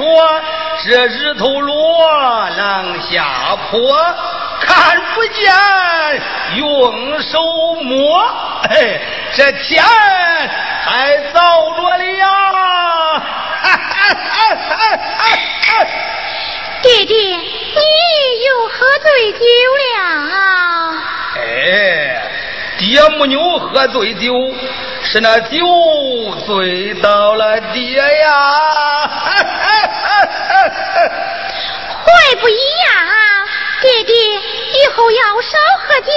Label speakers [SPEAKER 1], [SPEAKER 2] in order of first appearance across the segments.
[SPEAKER 1] 说这日头落，浪下坡，看不见用手摸。哎，这天还早着了呀！
[SPEAKER 2] 爹爹，你又喝醉酒了。
[SPEAKER 1] 哎，爹母牛喝醉酒，是那酒醉到了爹呀！
[SPEAKER 2] 会不一样啊，弟弟，以后要少喝酒，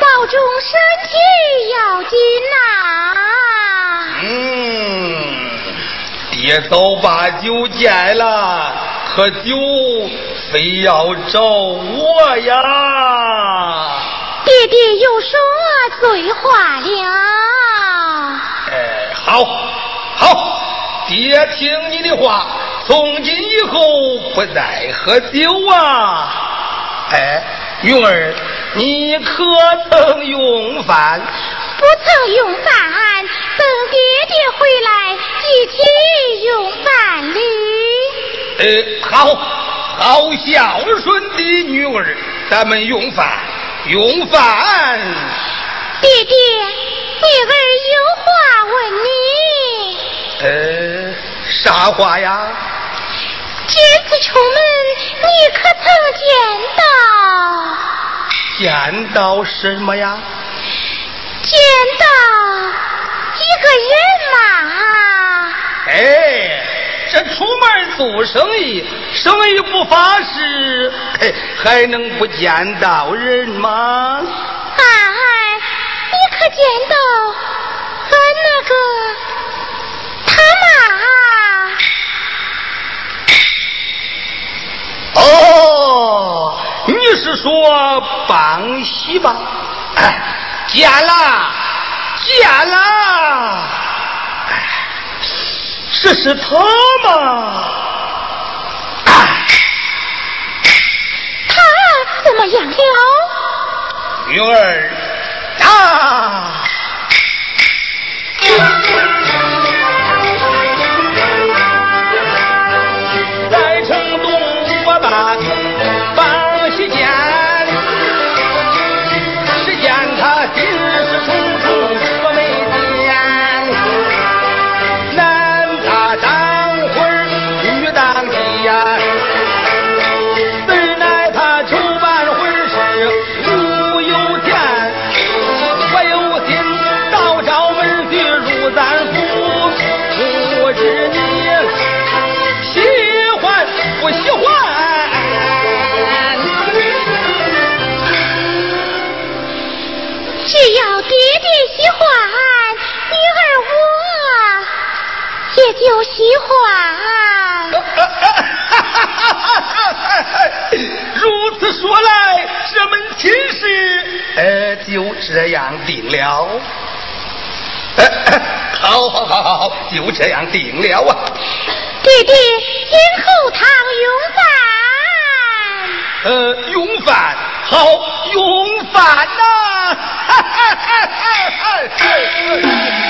[SPEAKER 2] 保重身体要紧呐、
[SPEAKER 1] 嗯，爹早把酒戒了，喝酒非要找我呀！
[SPEAKER 2] 爹爹有说醉话了。
[SPEAKER 1] 哎，好，好，爹听你的话，从今以后不再喝酒啊！哎，云儿，你可曾用饭？
[SPEAKER 2] 不曾用饭，等爹爹回来一起用饭哩。
[SPEAKER 1] 呃，好，好孝顺的女儿，咱们用饭，用饭。
[SPEAKER 2] 弟弟，女儿有话问你。
[SPEAKER 1] 呃，啥话呀？
[SPEAKER 2] 这次出门，你可曾见到
[SPEAKER 1] 见到什么呀？
[SPEAKER 2] 见到一个人嘛？
[SPEAKER 1] 哎，这出门做生意，生意不发誓，嘿，还能不见到人吗？
[SPEAKER 2] 哎，你可见到俺那个他妈？
[SPEAKER 1] 哦，你是说帮喜吧？哎，见了，见了。哎，这是他吗？哎，
[SPEAKER 2] 他怎么样了？
[SPEAKER 1] 女
[SPEAKER 2] 儿，
[SPEAKER 1] 啊！说来，这门亲事，呃，就这样定了。好好好好好，就这样定了啊！
[SPEAKER 2] 弟弟，今后堂用饭。
[SPEAKER 1] 呃，用饭好，用饭呐！
[SPEAKER 3] 哈哈哈哈哈！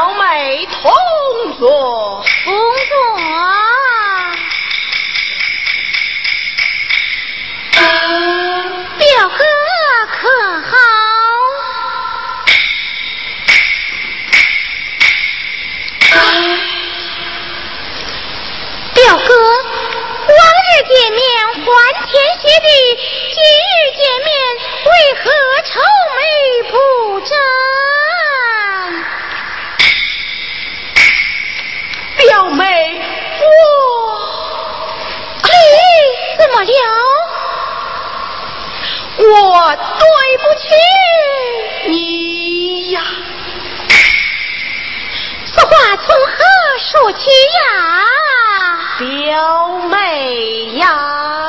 [SPEAKER 3] 小
[SPEAKER 4] 妹同坐同坐。
[SPEAKER 2] 表哥可好？表哥，往日见
[SPEAKER 4] 面欢天喜地，今日
[SPEAKER 2] 见面为何愁眉不展？我对不起你
[SPEAKER 3] 呀。
[SPEAKER 2] 说话从何说起呀？
[SPEAKER 3] 表妹呀。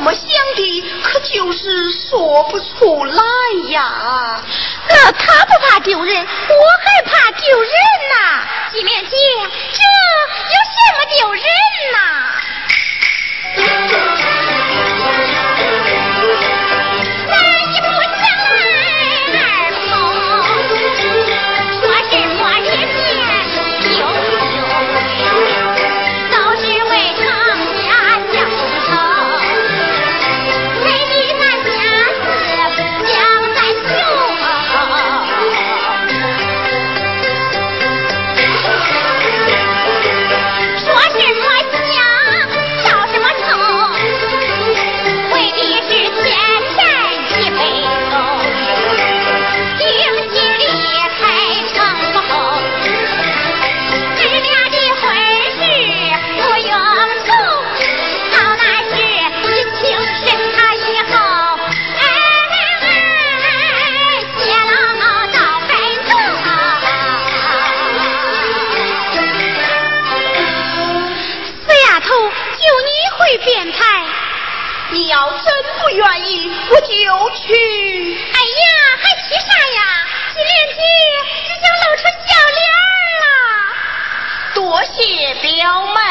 [SPEAKER 3] 怎么想的，可就是说不出来呀。
[SPEAKER 2] 那他不怕丢人，我还怕丢人呐。金莲姐，这有什么丢人呐？撩妹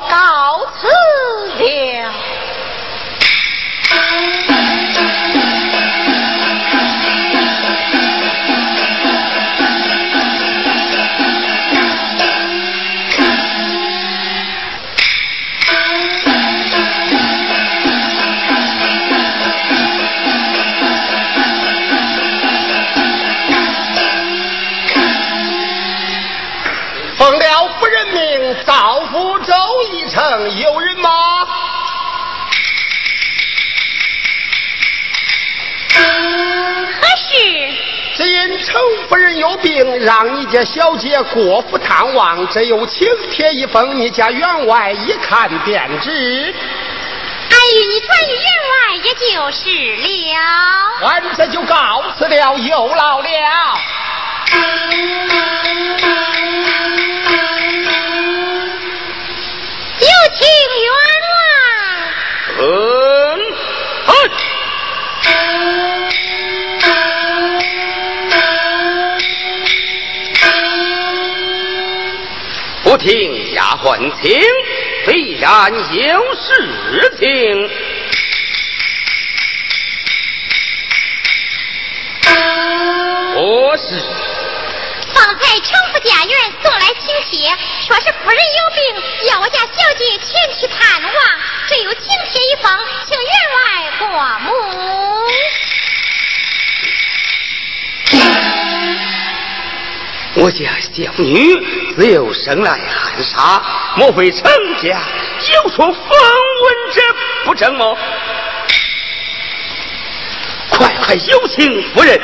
[SPEAKER 2] 告辞了。
[SPEAKER 5] 让你家小姐过府探望，这有请帖一封，你家员外一看便知。
[SPEAKER 2] 阿姨，你传与员外也就是了。
[SPEAKER 5] 俺这就告辞了，又劳了。听下唤请，必然有事情。我是
[SPEAKER 2] 方才程府家园送来请帖，说是夫人有病，要我家小姐前去探望。只有请帖一封，请员外过
[SPEAKER 5] 目。我家小女。自幼生来寒沙，莫非程家有说风闻者不成么？快快有请夫人。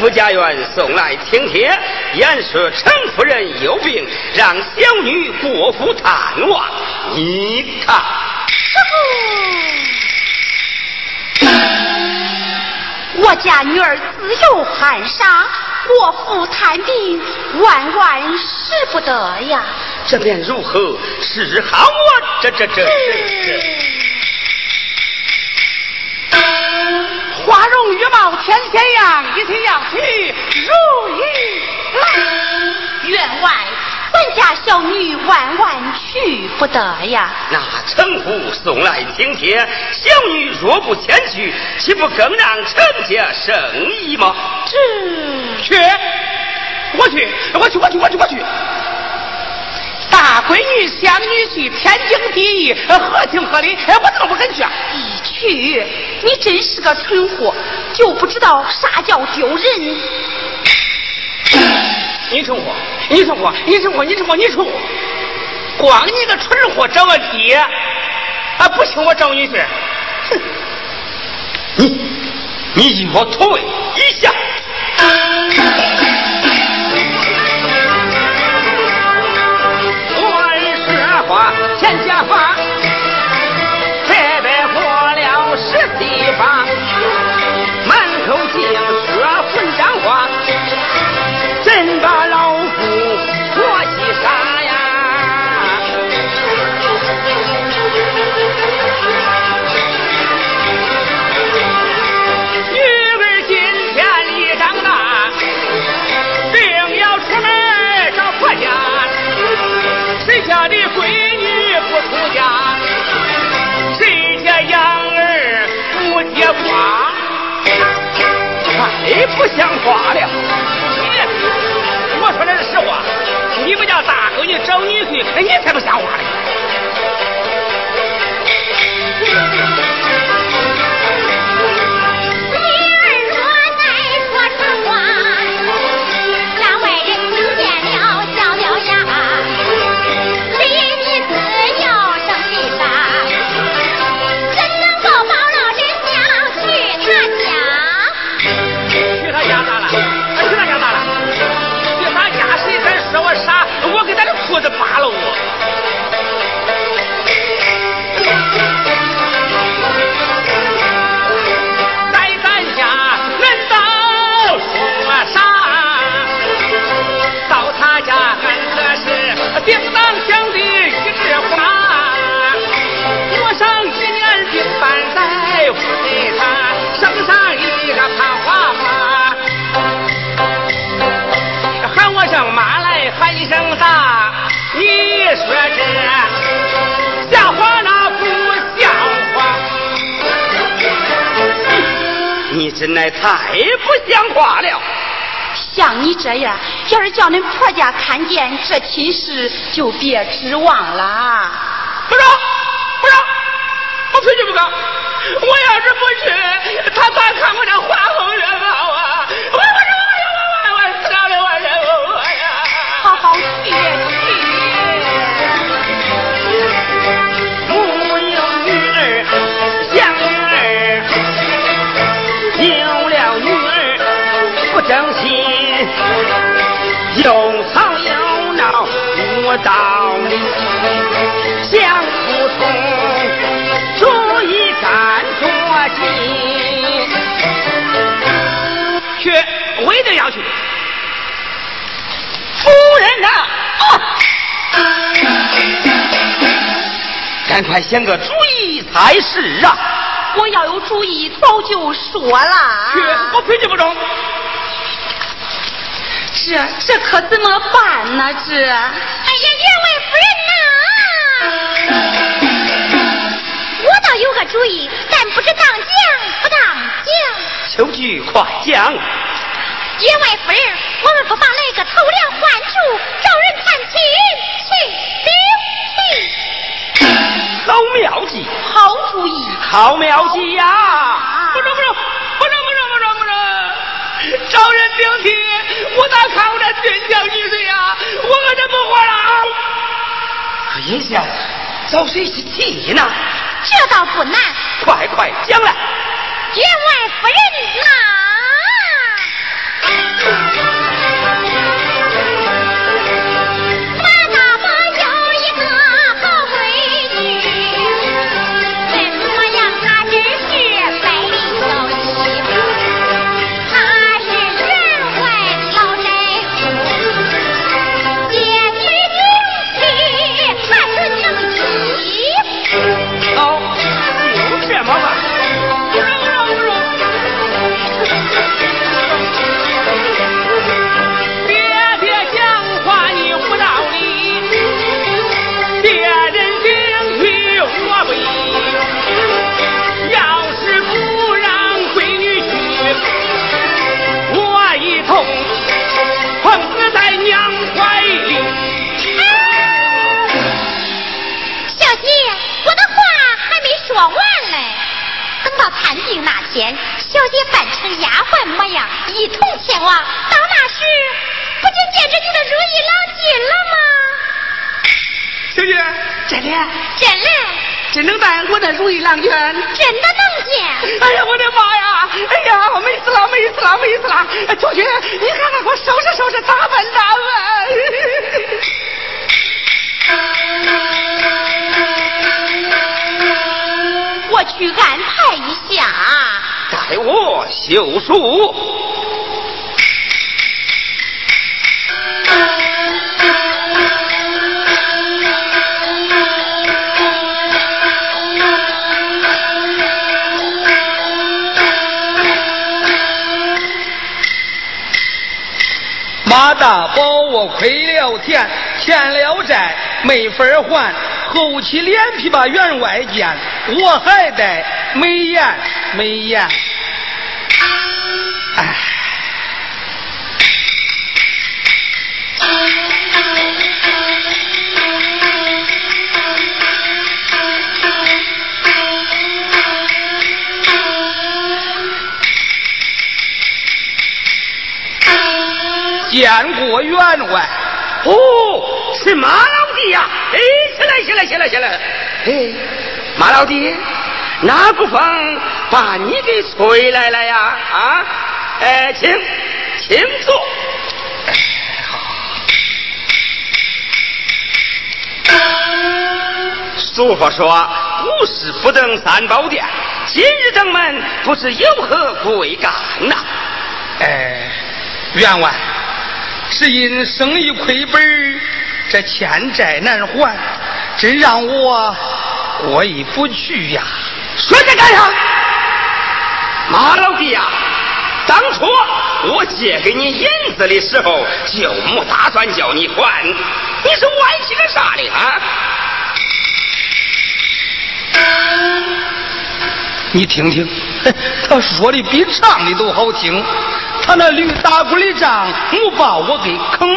[SPEAKER 5] 府家园送来请帖。言说程夫人有病，让小女过府探望。你看，
[SPEAKER 3] 我家女儿自幼寒沙，过府探病，万万使不得呀。
[SPEAKER 5] 这便如何是好啊？这这这这。
[SPEAKER 6] 花容月貌天仙样，一心要去如意来。
[SPEAKER 3] 员外，咱家小女万万去不得呀。
[SPEAKER 5] 那程父送来请帖，小女若不前去，岂不更让陈家生意吗？
[SPEAKER 6] 这去，我去，我去，我去，我去，我去。大闺女想女婿，天经地义，合情合理。哎，我怎么不肯去啊？
[SPEAKER 3] 你去，你真是个蠢货，就不知道啥叫丢人。
[SPEAKER 6] 你蠢货，你蠢货，你蠢货，你蠢货，你蠢货！光你个蠢货找个爹，还不请我找女婿？哼！
[SPEAKER 5] 你，你与我退一下。话钱家话，花？太不像话了！你，我说的是实话，你们家大闺女找女婿，你才不像话呢！
[SPEAKER 3] 这亲事，就别指望了。
[SPEAKER 6] 不中，不中，我非去不可！我要是不去，他咋看我这花红月貌啊？我我我我我我死了我人我呀！
[SPEAKER 3] 好好去。
[SPEAKER 5] 正心又吵又闹无道理，想不通，主意干着急。
[SPEAKER 6] 去，我一定要去。
[SPEAKER 5] 夫人呐，赶快想个主意才是啊！
[SPEAKER 3] 我要有主意，早就说了。
[SPEAKER 6] 去，我非去不中。
[SPEAKER 3] 这这可怎么办呢？这哎呀，
[SPEAKER 2] 员外夫人呐，我倒有个主意，但不知当讲不当讲。
[SPEAKER 5] 秋菊快讲。
[SPEAKER 2] 员外夫人，我们不妨来个偷梁换柱，找人探亲去
[SPEAKER 5] 留地。好妙计，
[SPEAKER 3] 好主意，
[SPEAKER 5] 好妙计呀！
[SPEAKER 6] 不中不中中，找人顶替。我咋看我这军将女婿呀？我可真不活了！
[SPEAKER 5] 可下找谁去替呢？
[SPEAKER 2] 这倒不难，
[SPEAKER 5] 快快讲来。
[SPEAKER 2] 员外夫人真
[SPEAKER 5] 能带我的如意郎君？真的
[SPEAKER 2] 能见。
[SPEAKER 5] 哎呀，我的妈呀！哎呀，我美死了，美死了，美死了！秋菊，你看看，给我收拾收拾，打扮打扮。
[SPEAKER 2] 我去安排一下，
[SPEAKER 1] 待我休书。马大宝，我亏了钱，欠了债，没法还。厚起脸皮把员外见，我还得没言没言。哎，见过员外。
[SPEAKER 5] 哦，是马老弟呀！哎，起来，起来，起来，起来！哎，马老弟，哪股风把你给吹来了呀？啊，哎，请，请坐。叔父说：“无事不登三宝殿，今日登门，不知有何贵干呐？”
[SPEAKER 1] 哎，员外。是因生意亏本，这欠债难还，真让我过意不去呀！
[SPEAKER 5] 说这干啥？马老弟呀，当初我借给你银子的时候，就没打算叫你还，你是惋惜个啥的啊？
[SPEAKER 1] 你听听，他说的比唱的都好听。他那驴打滚的账，没把我给坑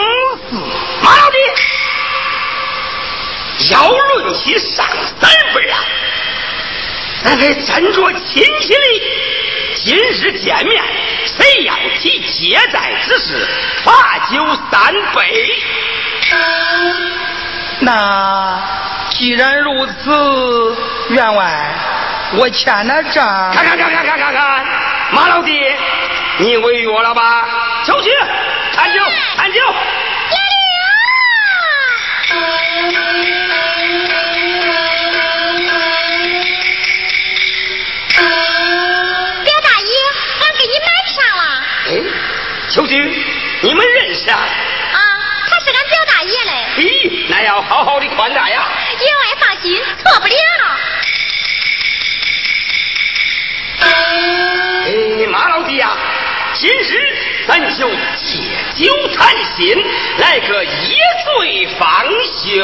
[SPEAKER 1] 死。
[SPEAKER 5] 马老弟，要论起上三辈啊，咱还真着亲戚哩。今日见面，谁要提借债之事，罚酒三杯。
[SPEAKER 1] 那既然如此，员外，我欠那账。
[SPEAKER 5] 看看看看看看看，马老弟。你违约了吧？小心，看酒，看酒。
[SPEAKER 2] 表大爷，俺给你买上了。
[SPEAKER 5] 哎，秋菊，你们认识啊？
[SPEAKER 2] 啊，他是俺表大爷嘞。
[SPEAKER 5] 嘿，那要好好的款待呀。
[SPEAKER 2] 员外放心，错不了。
[SPEAKER 5] 哎，马老弟呀。今日咱就借酒谈心，来个一醉方休。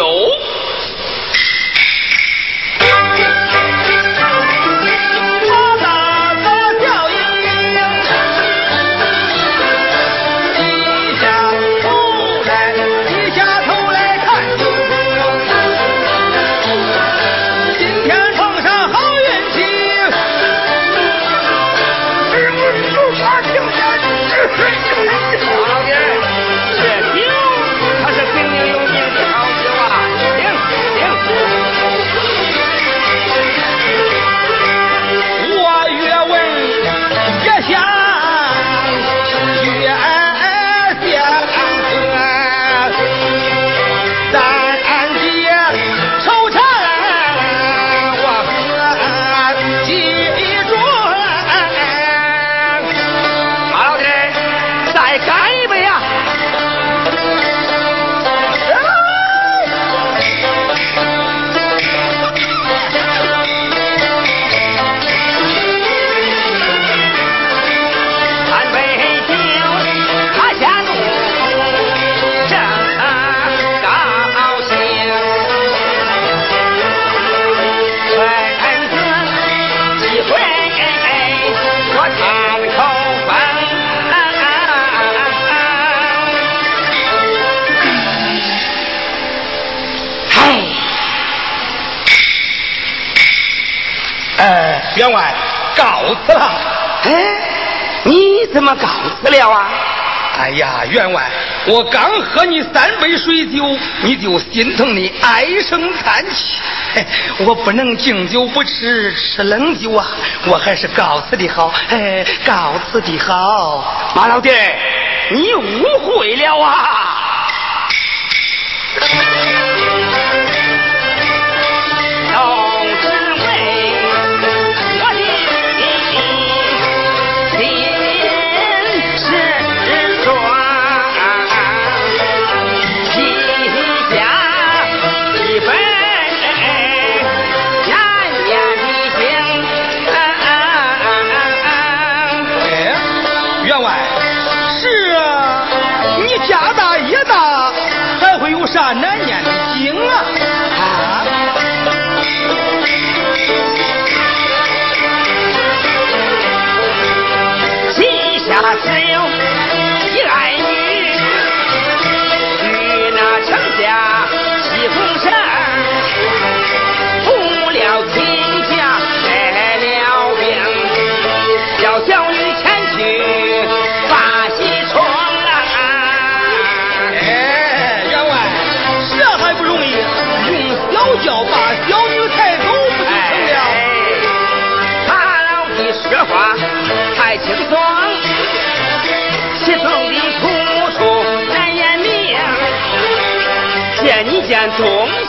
[SPEAKER 1] 了
[SPEAKER 5] 啊？
[SPEAKER 1] 哎呀，员外，我刚喝你三杯水酒，你就心疼的唉声叹气。我不能敬酒不吃吃冷酒啊，我还是告辞的好。嘿，告辞的好。
[SPEAKER 5] 马老弟你误会了啊！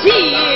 [SPEAKER 5] 起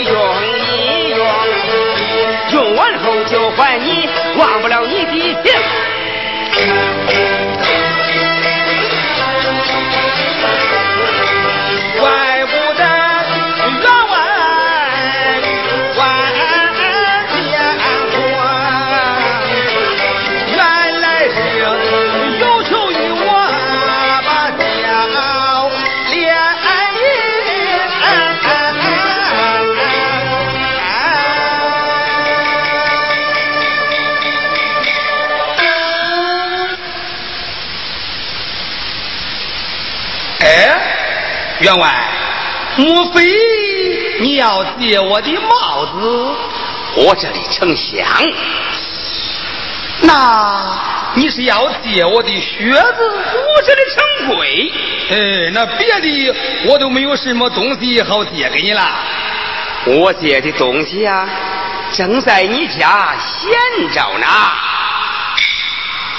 [SPEAKER 1] 员外，莫非你要借我的帽子？
[SPEAKER 5] 我这里成箱。
[SPEAKER 1] 那你是要借我的靴子？
[SPEAKER 5] 我这里成柜。
[SPEAKER 1] 哎，那别的我都没有什么东西好借给你了。
[SPEAKER 5] 我借的东西啊，正在你家闲着呢。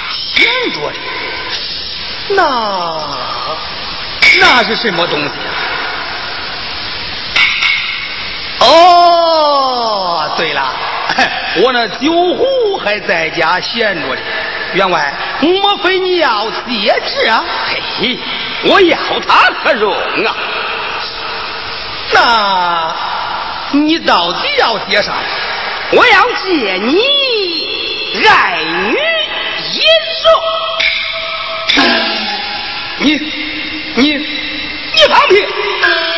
[SPEAKER 1] 闲着呢？那？那是什么东西啊？哦，对了，我那酒壶还在家闲着呢。员外，莫非你要戒指啊？
[SPEAKER 5] 嘿，我要它可容啊？
[SPEAKER 1] 那你到底要借啥？
[SPEAKER 5] 我要借你爱女一
[SPEAKER 1] 双。你。你，你放屁！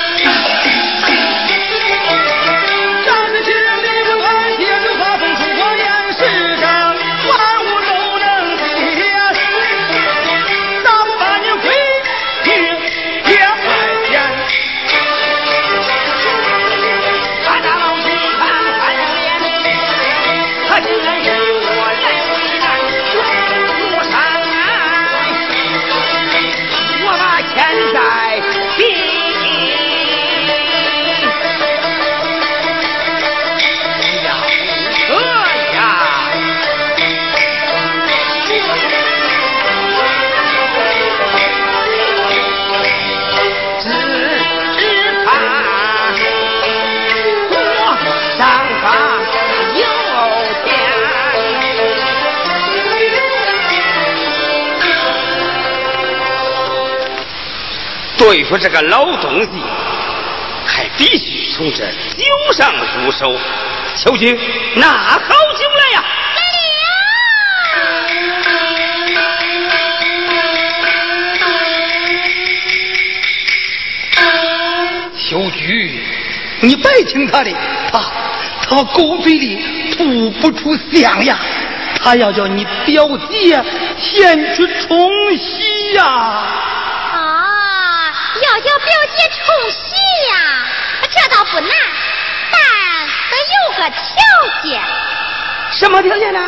[SPEAKER 5] 对付这个老东西，还必须从这酒上入手。秋菊，拿好酒来呀！
[SPEAKER 1] 秋菊，你白听他的，他他狗嘴里吐不出象牙，他要叫你表姐先去冲喜呀！
[SPEAKER 2] 要叫表姐冲喜呀，这倒不难，但得有个条件。
[SPEAKER 5] 什么条件呢？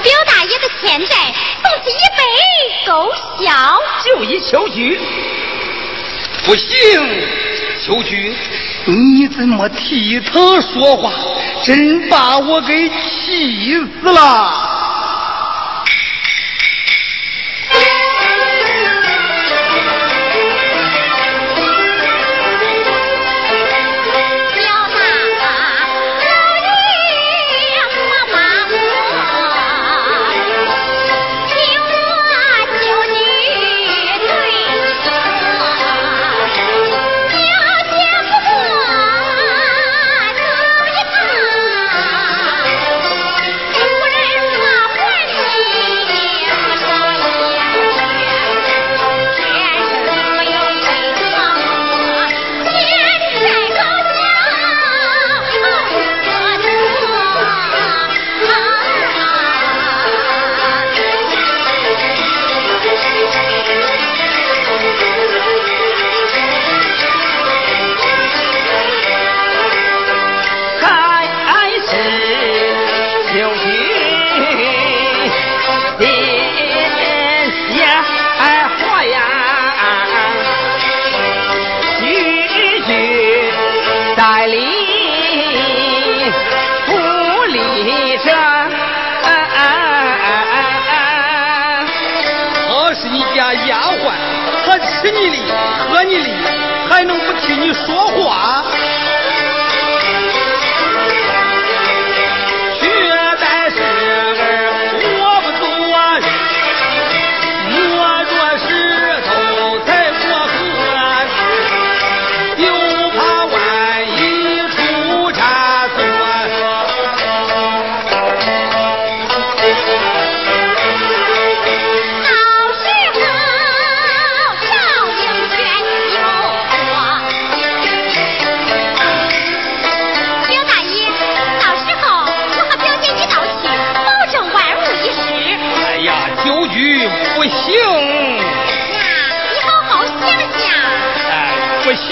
[SPEAKER 2] 表大爷的欠债，送此一杯够销。
[SPEAKER 5] 就一秋菊，
[SPEAKER 1] 不行，秋菊，你怎么替他说话？真把我给气死了！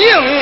[SPEAKER 1] 行。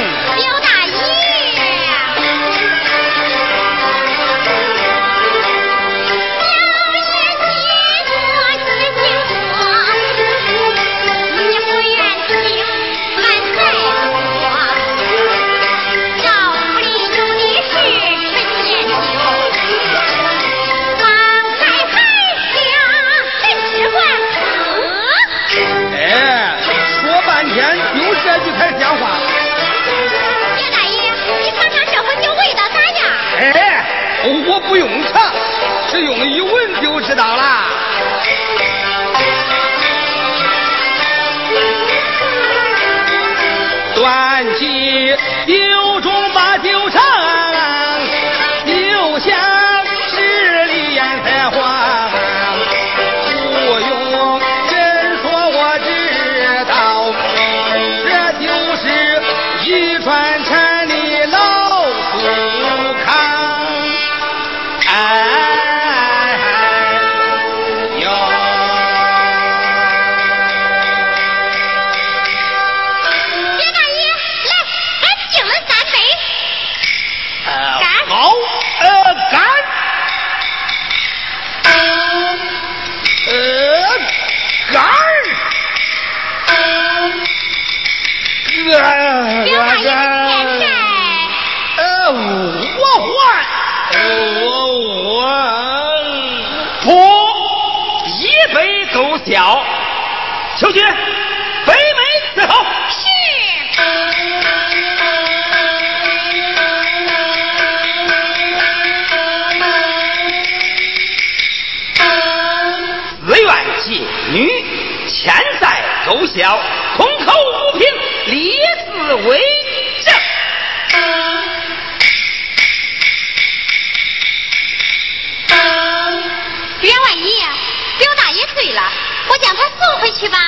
[SPEAKER 2] 回去吧。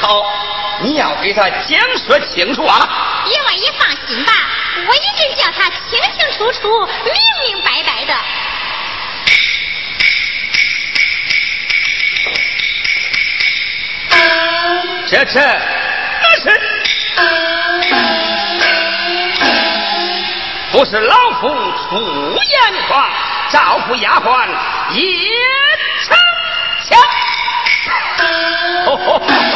[SPEAKER 5] 好，你要给他讲说清楚啊。
[SPEAKER 2] 员外你放心吧，我一定叫他清清楚楚、明明白白的。
[SPEAKER 5] 这这这是，不是老夫出言狂，赵府丫鬟也 Oh, oh, oh.